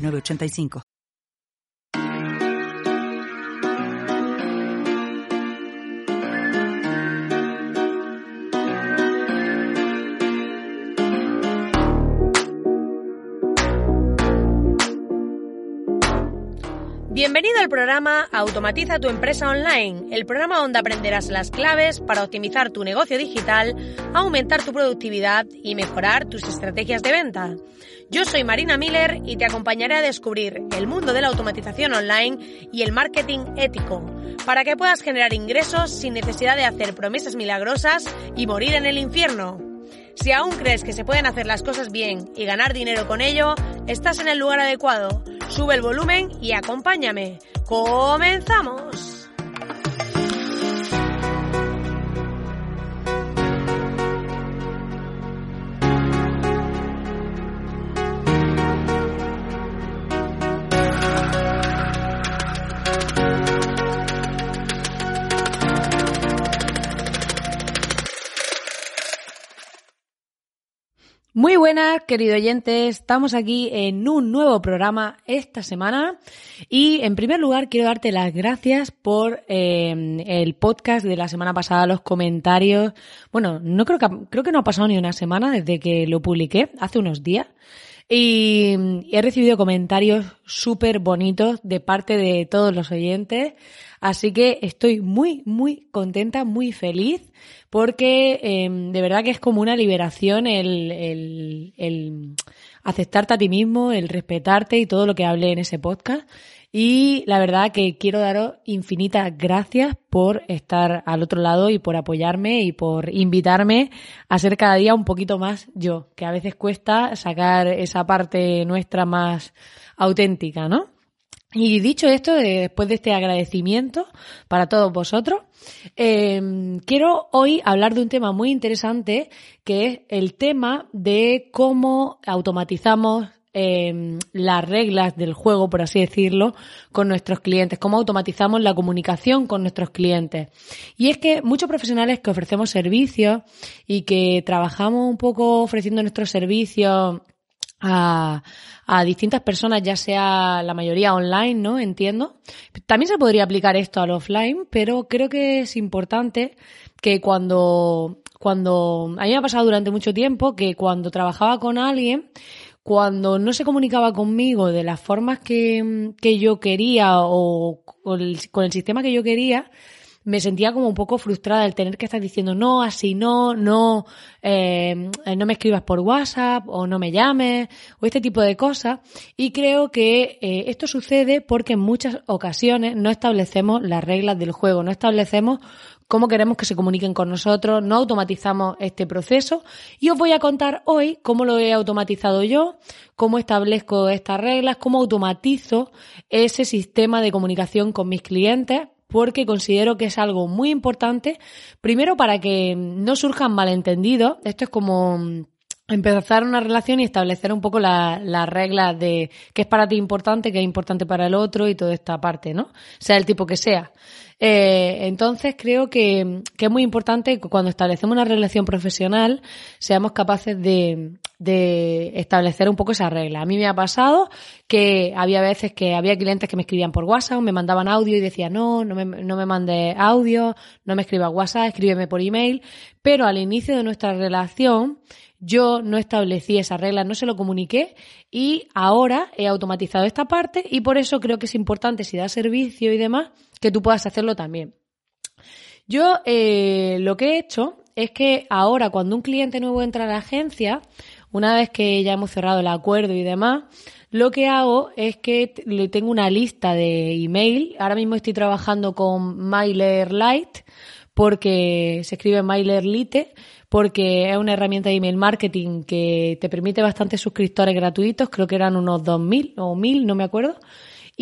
985. Bienvenido al programa Automatiza tu empresa online, el programa donde aprenderás las claves para optimizar tu negocio digital, aumentar tu productividad y mejorar tus estrategias de venta. Yo soy Marina Miller y te acompañaré a descubrir el mundo de la automatización online y el marketing ético, para que puedas generar ingresos sin necesidad de hacer promesas milagrosas y morir en el infierno. Si aún crees que se pueden hacer las cosas bien y ganar dinero con ello, estás en el lugar adecuado. Sube el volumen y acompáñame. ¡Comenzamos! Muy buenas, querido oyente. Estamos aquí en un nuevo programa esta semana y en primer lugar quiero darte las gracias por eh, el podcast de la semana pasada, los comentarios. Bueno, no creo que creo que no ha pasado ni una semana desde que lo publiqué, hace unos días. Y he recibido comentarios súper bonitos de parte de todos los oyentes. Así que estoy muy, muy contenta, muy feliz porque em, de verdad que es como una liberación el, el, el aceptarte a ti mismo, el respetarte y todo lo que hablé en ese podcast. Y la verdad que quiero daros infinitas gracias por estar al otro lado y por apoyarme y por invitarme a ser cada día un poquito más yo, que a veces cuesta sacar esa parte nuestra más auténtica, ¿no? Y dicho esto, después de este agradecimiento para todos vosotros, em, quiero hoy hablar de un tema muy interesante que es el tema de cómo automatizamos em, las reglas del juego, por así decirlo, con nuestros clientes, cómo automatizamos la comunicación con nuestros clientes. Y es que muchos profesionales que ofrecemos servicios y que trabajamos un poco ofreciendo nuestros servicios a, a distintas personas, ya sea la mayoría online, ¿no? Entiendo. También se podría aplicar esto al offline, pero creo que es importante que cuando, cuando, a mí me ha pasado durante mucho tiempo que cuando trabajaba con alguien, cuando no se comunicaba conmigo de las formas que, que yo quería o con el, con el sistema que yo quería, me sentía como un poco frustrada el tener que estar diciendo no, así no, no, eh, no me escribas por WhatsApp o no me llames o este tipo de cosas. Y creo que eh, esto sucede porque en muchas ocasiones no establecemos las reglas del juego, no establecemos cómo queremos que se comuniquen con nosotros, no automatizamos este proceso y os voy a contar hoy cómo lo he automatizado yo, cómo establezco estas reglas, cómo automatizo ese sistema de comunicación con mis clientes porque considero que es algo muy importante, primero para que no surjan malentendidos, esto es como empezar una relación y establecer un poco las reglas de qué es para ti importante, qué es importante para el otro y toda esta parte, ¿no? Sea el tipo que sea. Eh, entonces creo que, que, es muy importante que cuando establecemos una relación profesional seamos capaces de, de establecer un poco esa regla. A mí me ha pasado que había veces que había clientes que me escribían por WhatsApp, me mandaban audio y decía no, no me, no me mandes audio, no me escribas WhatsApp, escríbeme por email, pero al inicio de nuestra relación yo no establecí esa regla, no se lo comuniqué y ahora he automatizado esta parte y por eso creo que es importante si da servicio y demás que tú puedas hacerlo también. Yo eh, lo que he hecho es que ahora cuando un cliente nuevo entra a la agencia, una vez que ya hemos cerrado el acuerdo y demás, lo que hago es que le tengo una lista de email. Ahora mismo estoy trabajando con MailerLite porque se escribe MailerLite, porque es una herramienta de email marketing que te permite bastantes suscriptores gratuitos, creo que eran unos 2.000 o 1.000, no me acuerdo.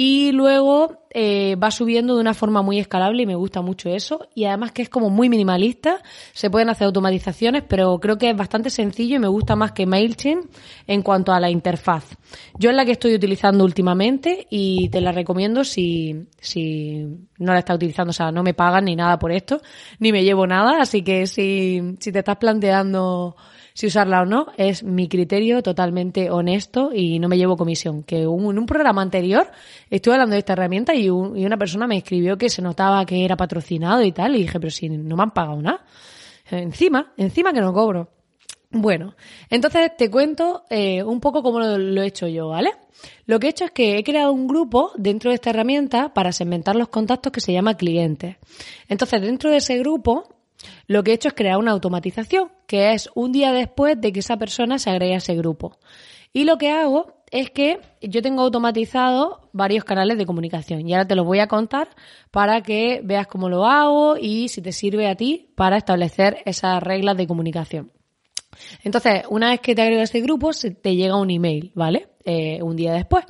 Y luego eh, va subiendo de una forma muy escalable y me gusta mucho eso. Y además que es como muy minimalista, se pueden hacer automatizaciones, pero creo que es bastante sencillo y me gusta más que MailChimp en cuanto a la interfaz. Yo es la que estoy utilizando últimamente y te la recomiendo si, si no la estás utilizando, o sea, no me pagan ni nada por esto, ni me llevo nada, así que si, si te estás planteando si usarla o no, es mi criterio totalmente honesto y no me llevo comisión. Que en un programa anterior estuve hablando de esta herramienta y, una persona me escribió que se notaba que era patrocinado y tal, y dije, pero si no me han pagado nada. Encima, encima que no cobro. Bueno, entonces te cuento eh, un poco cómo lo, he hecho yo, ¿vale? Lo que he hecho es que he creado un grupo dentro de esta herramienta para segmentar los contactos que se llama clientes. Entonces, dentro de ese grupo lo que he hecho es crear una automatización, que es un día después de que esa persona se agregue a ese grupo. Y lo que hago es que yo tengo automatizado varios canales de comunicación y ahora te los voy a contar para que veas cómo lo hago y si te sirve a ti para establecer esas reglas de comunicación. Entonces, una vez que te agregas a ese grupo, te llega un email, ¿vale? Eh, un día después.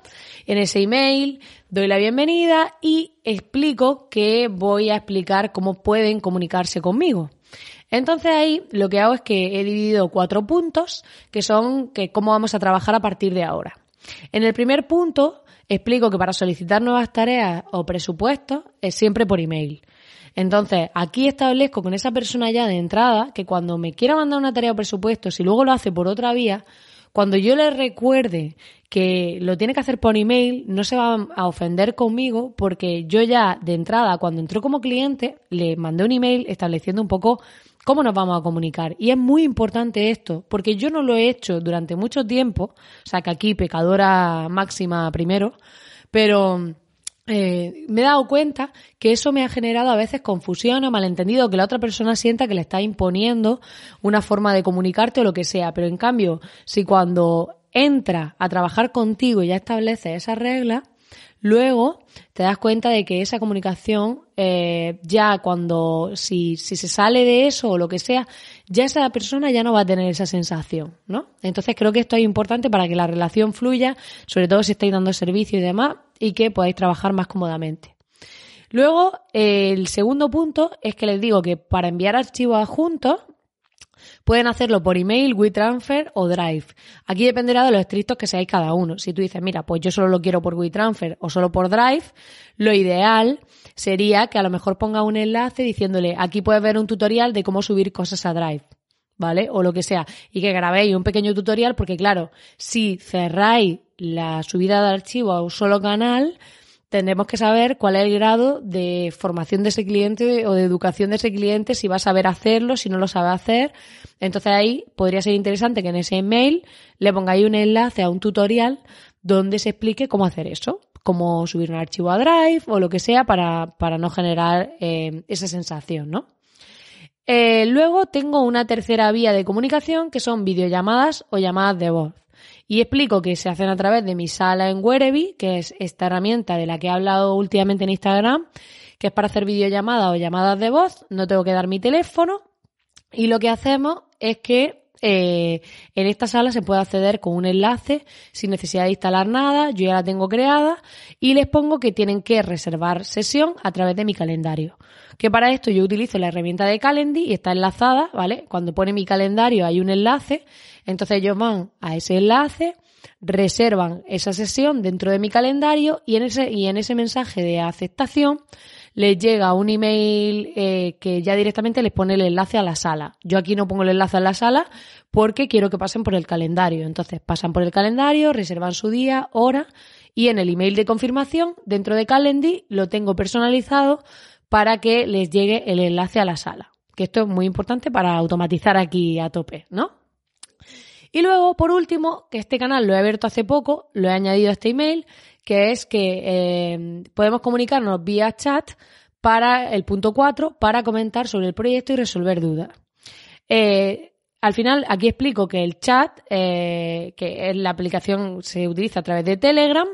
En ese email doy la bienvenida y explico que voy a explicar cómo pueden comunicarse conmigo. Entonces ahí lo que hago es que he dividido cuatro puntos que son que cómo vamos a trabajar a partir de ahora. En el primer punto explico que para solicitar nuevas tareas o presupuestos es siempre por email. Entonces, aquí establezco con esa persona ya de entrada que cuando me quiera mandar una tarea o presupuesto, si luego lo hace por otra vía, cuando yo le recuerde que lo tiene que hacer por email, no se va a ofender conmigo porque yo ya de entrada, cuando entró como cliente, le mandé un email estableciendo un poco cómo nos vamos a comunicar. Y es muy importante esto, porque yo no lo he hecho durante mucho tiempo, o sea que aquí pecadora máxima primero, pero eh, me he dado cuenta que eso me ha generado a veces confusión o malentendido, que la otra persona sienta que le está imponiendo una forma de comunicarte o lo que sea. Pero en cambio, si cuando entra a trabajar contigo y ya establece esas reglas, luego te das cuenta de que esa comunicación, eh, ya cuando, si, si se sale de eso o lo que sea, ya esa persona ya no va a tener esa sensación, ¿no? Entonces creo que esto es importante para que la relación fluya, sobre todo si estáis dando servicio y demás, y que podáis trabajar más cómodamente. Luego, el segundo punto es que les digo que para enviar archivos adjuntos, Pueden hacerlo por email, WeTransfer o Drive. Aquí dependerá de los estrictos que seáis cada uno. Si tú dices, mira, pues yo solo lo quiero por WeTransfer o solo por Drive, lo ideal sería que a lo mejor ponga un enlace diciéndole, aquí puedes ver un tutorial de cómo subir cosas a Drive. ¿Vale? O lo que sea. Y que grabéis un pequeño tutorial porque claro, si cerráis la subida de archivo a un solo canal, tendremos que saber cuál es el grado de formación de ese cliente o de educación de ese cliente, si va a saber hacerlo, si no lo sabe hacer. Entonces ahí podría ser interesante que en ese email le pongáis un enlace a un tutorial donde se explique cómo hacer eso, cómo subir un archivo a Drive o lo que sea para, para no generar eh, esa sensación, ¿no? Eh, luego tengo una tercera vía de comunicación que son videollamadas o llamadas de voz. Y explico que se hacen a través de mi sala en Werevi, que es esta herramienta de la que he hablado últimamente en Instagram, que es para hacer videollamadas o llamadas de voz. No tengo que dar mi teléfono. Y lo que hacemos es que eh, en esta sala se puede acceder con un enlace sin necesidad de instalar nada, yo ya la tengo creada y les pongo que tienen que reservar sesión a través de mi calendario. Que para esto yo utilizo la herramienta de Calendly y está enlazada, ¿vale? Cuando pone mi calendario hay un enlace, entonces ellos van a ese enlace, reservan esa sesión dentro de mi calendario y en ese, y en ese mensaje de aceptación les llega un email eh, que ya directamente les pone el enlace a la sala. Yo aquí no pongo el enlace a la sala porque quiero que pasen por el calendario. Entonces pasan por el calendario, reservan su día, hora y en el email de confirmación dentro de Calendly lo tengo personalizado para que les llegue el enlace a la sala. Que esto es muy importante para automatizar aquí a tope, ¿no? Y luego, por último, que este canal lo he abierto hace poco, lo he añadido a este email, que es que eh, podemos comunicarnos vía chat para el punto 4 para comentar sobre el proyecto y resolver dudas. Eh, al final, aquí explico que el chat, eh, que es la aplicación, se utiliza a través de Telegram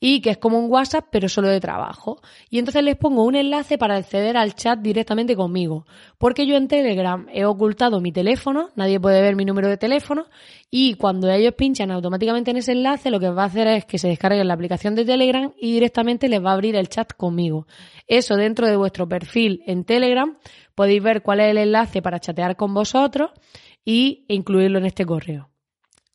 y que es como un WhatsApp pero solo de trabajo. Y entonces les pongo un enlace para acceder al chat directamente conmigo, porque yo en Telegram he ocultado mi teléfono, nadie puede ver mi número de teléfono y cuando ellos pinchan automáticamente en ese enlace lo que va a hacer es que se descarguen la aplicación de Telegram y directamente les va a abrir el chat conmigo. Eso dentro de vuestro perfil en Telegram podéis ver cuál es el enlace para chatear con vosotros y incluirlo en este correo.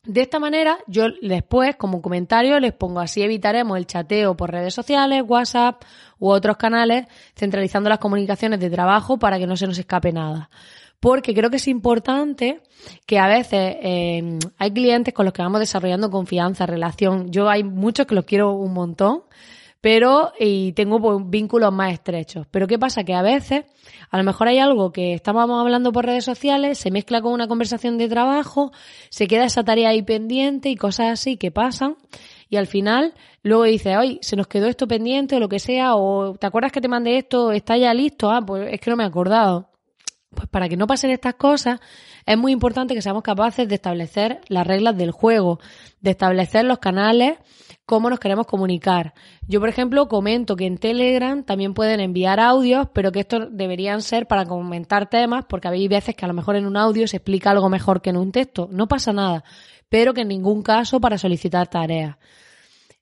De esta manera, yo después, como comentario, les pongo así evitaremos el chateo por redes sociales, WhatsApp u otros canales, centralizando las comunicaciones de trabajo para que no se nos escape nada. Porque creo que es importante que a veces eh, hay clientes con los que vamos desarrollando confianza, relación. Yo hay muchos que los quiero un montón, pero y tengo pues, vínculos más estrechos. Pero ¿qué pasa? Que a veces, a lo mejor hay algo que estamos hablando por redes sociales, se mezcla con una conversación de trabajo, se queda esa tarea ahí pendiente y cosas así que pasan. Y al final, luego dice, oye, se nos quedó esto pendiente o lo que sea, o ¿te acuerdas que te mandé esto? ¿Está ya listo? Ah, pues es que no me he acordado. Pues para que no pasen estas cosas, es muy importante que seamos capaces de establecer las reglas del juego, de establecer los canales cómo nos queremos comunicar. Yo, por ejemplo, comento que en Telegram también pueden enviar audios, pero que estos deberían ser para comentar temas, porque hay veces que a lo mejor en un audio se explica algo mejor que en un texto. No pasa nada, pero que en ningún caso para solicitar tareas.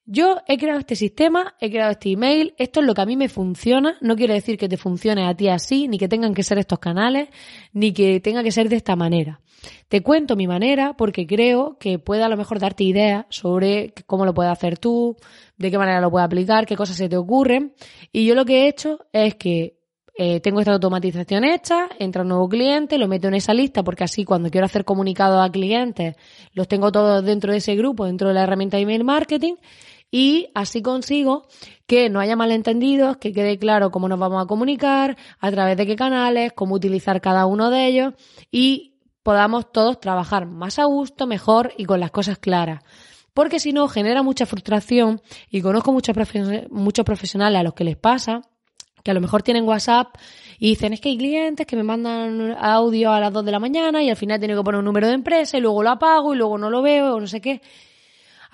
Yo he creado este sistema, he creado este email, esto es lo que a mí me funciona, no quiere decir que te funcione a ti así, ni que tengan que ser estos canales, ni que tenga que ser de esta manera. Te cuento mi manera porque creo que puede a lo mejor darte ideas sobre cómo lo puedes hacer tú, de qué manera lo puedes aplicar, qué cosas se te ocurren. Y yo lo que he hecho es que eh, tengo esta automatización hecha, entra un nuevo cliente, lo meto en esa lista porque así cuando quiero hacer comunicados a clientes los tengo todos dentro de ese grupo, dentro de la herramienta email marketing y así consigo que no haya malentendidos, que quede claro cómo nos vamos a comunicar, a través de qué canales, cómo utilizar cada uno de ellos y podamos todos trabajar más a gusto, mejor y con las cosas claras. Porque si no, genera mucha frustración y conozco muchos, muchos profesionales a los que les pasa que a lo mejor tienen WhatsApp y dicen, es que hay clientes que me mandan audio a las 2 de la mañana y al final tengo que poner un número de empresa y luego lo apago y luego no lo veo o no sé qué.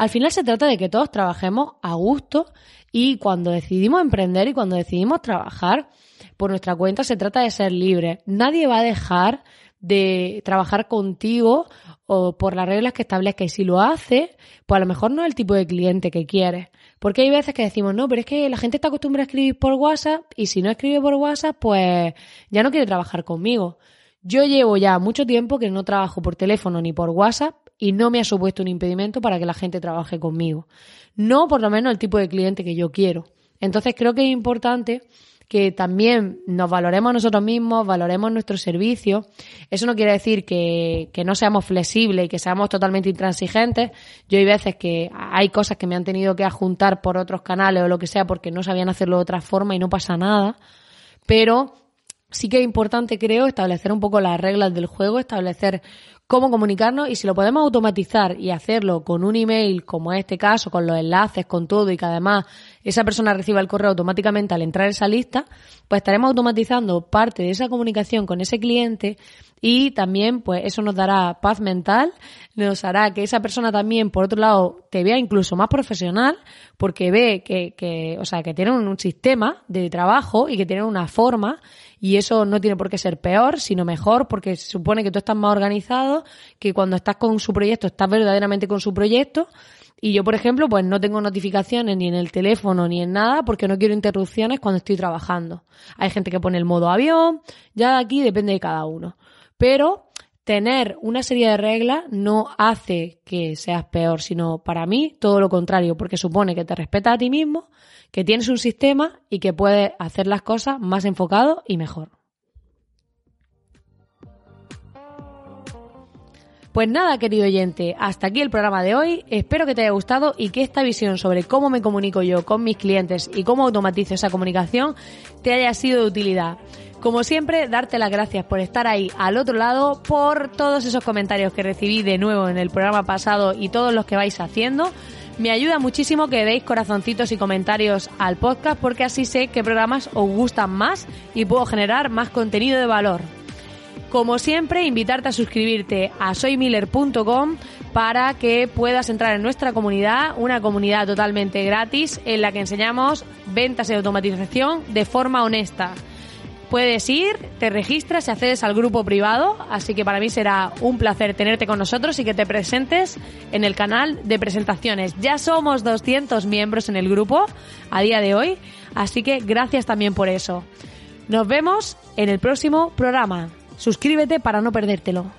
Al final se trata de que todos trabajemos a gusto y cuando decidimos emprender y cuando decidimos trabajar por nuestra cuenta se trata de ser libres. Nadie va a dejar de trabajar contigo o por las reglas que establezca y si lo hace, pues a lo mejor no es el tipo de cliente que quieres. Porque hay veces que decimos, no, pero es que la gente está acostumbrada a escribir por WhatsApp y si no escribe por WhatsApp, pues ya no quiere trabajar conmigo. Yo llevo ya mucho tiempo que no trabajo por teléfono ni por WhatsApp y no me ha supuesto un impedimento para que la gente trabaje conmigo. No por lo menos el tipo de cliente que yo quiero. Entonces creo que es importante que también nos valoremos nosotros mismos, valoremos nuestro servicio. Eso no quiere decir que, que, no seamos flexibles y que seamos totalmente intransigentes. Yo hay veces que hay cosas que me han tenido que adjuntar por otros canales o lo que sea porque no sabían hacerlo de otra forma y no pasa nada. Pero sí que es importante, creo, establecer un poco las reglas del juego, establecer cómo comunicarnos y si lo podemos automatizar y hacerlo con un email, como en este caso, con los enlaces, con todo y que además esa persona reciba el correo automáticamente al entrar en esa lista, pues estaremos automatizando parte de esa comunicación con ese cliente y también pues eso nos dará paz mental, nos hará que esa persona también por otro lado te vea incluso más profesional porque ve que, que o sea, que tienen un sistema de trabajo y que tienen una forma y eso no tiene por qué ser peor, sino mejor, porque se supone que tú estás más organizado, que cuando estás con su proyecto, estás verdaderamente con su proyecto. Y yo, por ejemplo, pues no tengo notificaciones ni en el teléfono ni en nada porque no quiero interrupciones cuando estoy trabajando. Hay gente que pone el modo avión, ya aquí depende de cada uno. Pero tener una serie de reglas no hace que seas peor, sino para mí todo lo contrario, porque supone que te respetas a ti mismo, que tienes un sistema y que puedes hacer las cosas más enfocado y mejor. Pues nada, querido oyente, hasta aquí el programa de hoy. Espero que te haya gustado y que esta visión sobre cómo me comunico yo con mis clientes y cómo automatizo esa comunicación te haya sido de utilidad. Como siempre, darte las gracias por estar ahí al otro lado, por todos esos comentarios que recibí de nuevo en el programa pasado y todos los que vais haciendo. Me ayuda muchísimo que deis corazoncitos y comentarios al podcast porque así sé qué programas os gustan más y puedo generar más contenido de valor. Como siempre, invitarte a suscribirte a soymiller.com para que puedas entrar en nuestra comunidad, una comunidad totalmente gratis en la que enseñamos ventas y automatización de forma honesta. Puedes ir, te registras y accedes al grupo privado, así que para mí será un placer tenerte con nosotros y que te presentes en el canal de presentaciones. Ya somos 200 miembros en el grupo a día de hoy, así que gracias también por eso. Nos vemos en el próximo programa. Suscríbete para no perdértelo.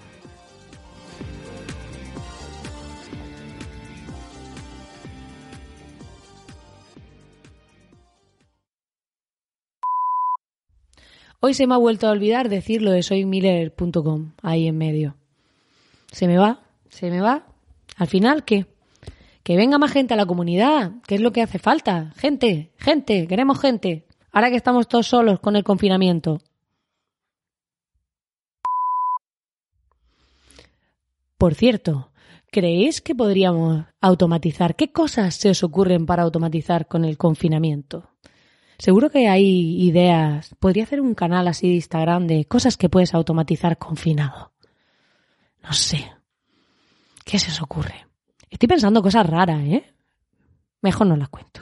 Hoy se me ha vuelto a olvidar decir lo de soymiller.com ahí en medio. Se me va, se me va. Al final, ¿qué? Que venga más gente a la comunidad, ¿qué es lo que hace falta? Gente, gente, queremos gente. Ahora que estamos todos solos con el confinamiento. Por cierto, ¿creéis que podríamos automatizar? ¿Qué cosas se os ocurren para automatizar con el confinamiento? Seguro que hay ideas. Podría hacer un canal así de Instagram de cosas que puedes automatizar confinado. No sé. ¿Qué se os ocurre? Estoy pensando cosas raras, ¿eh? Mejor no las cuento.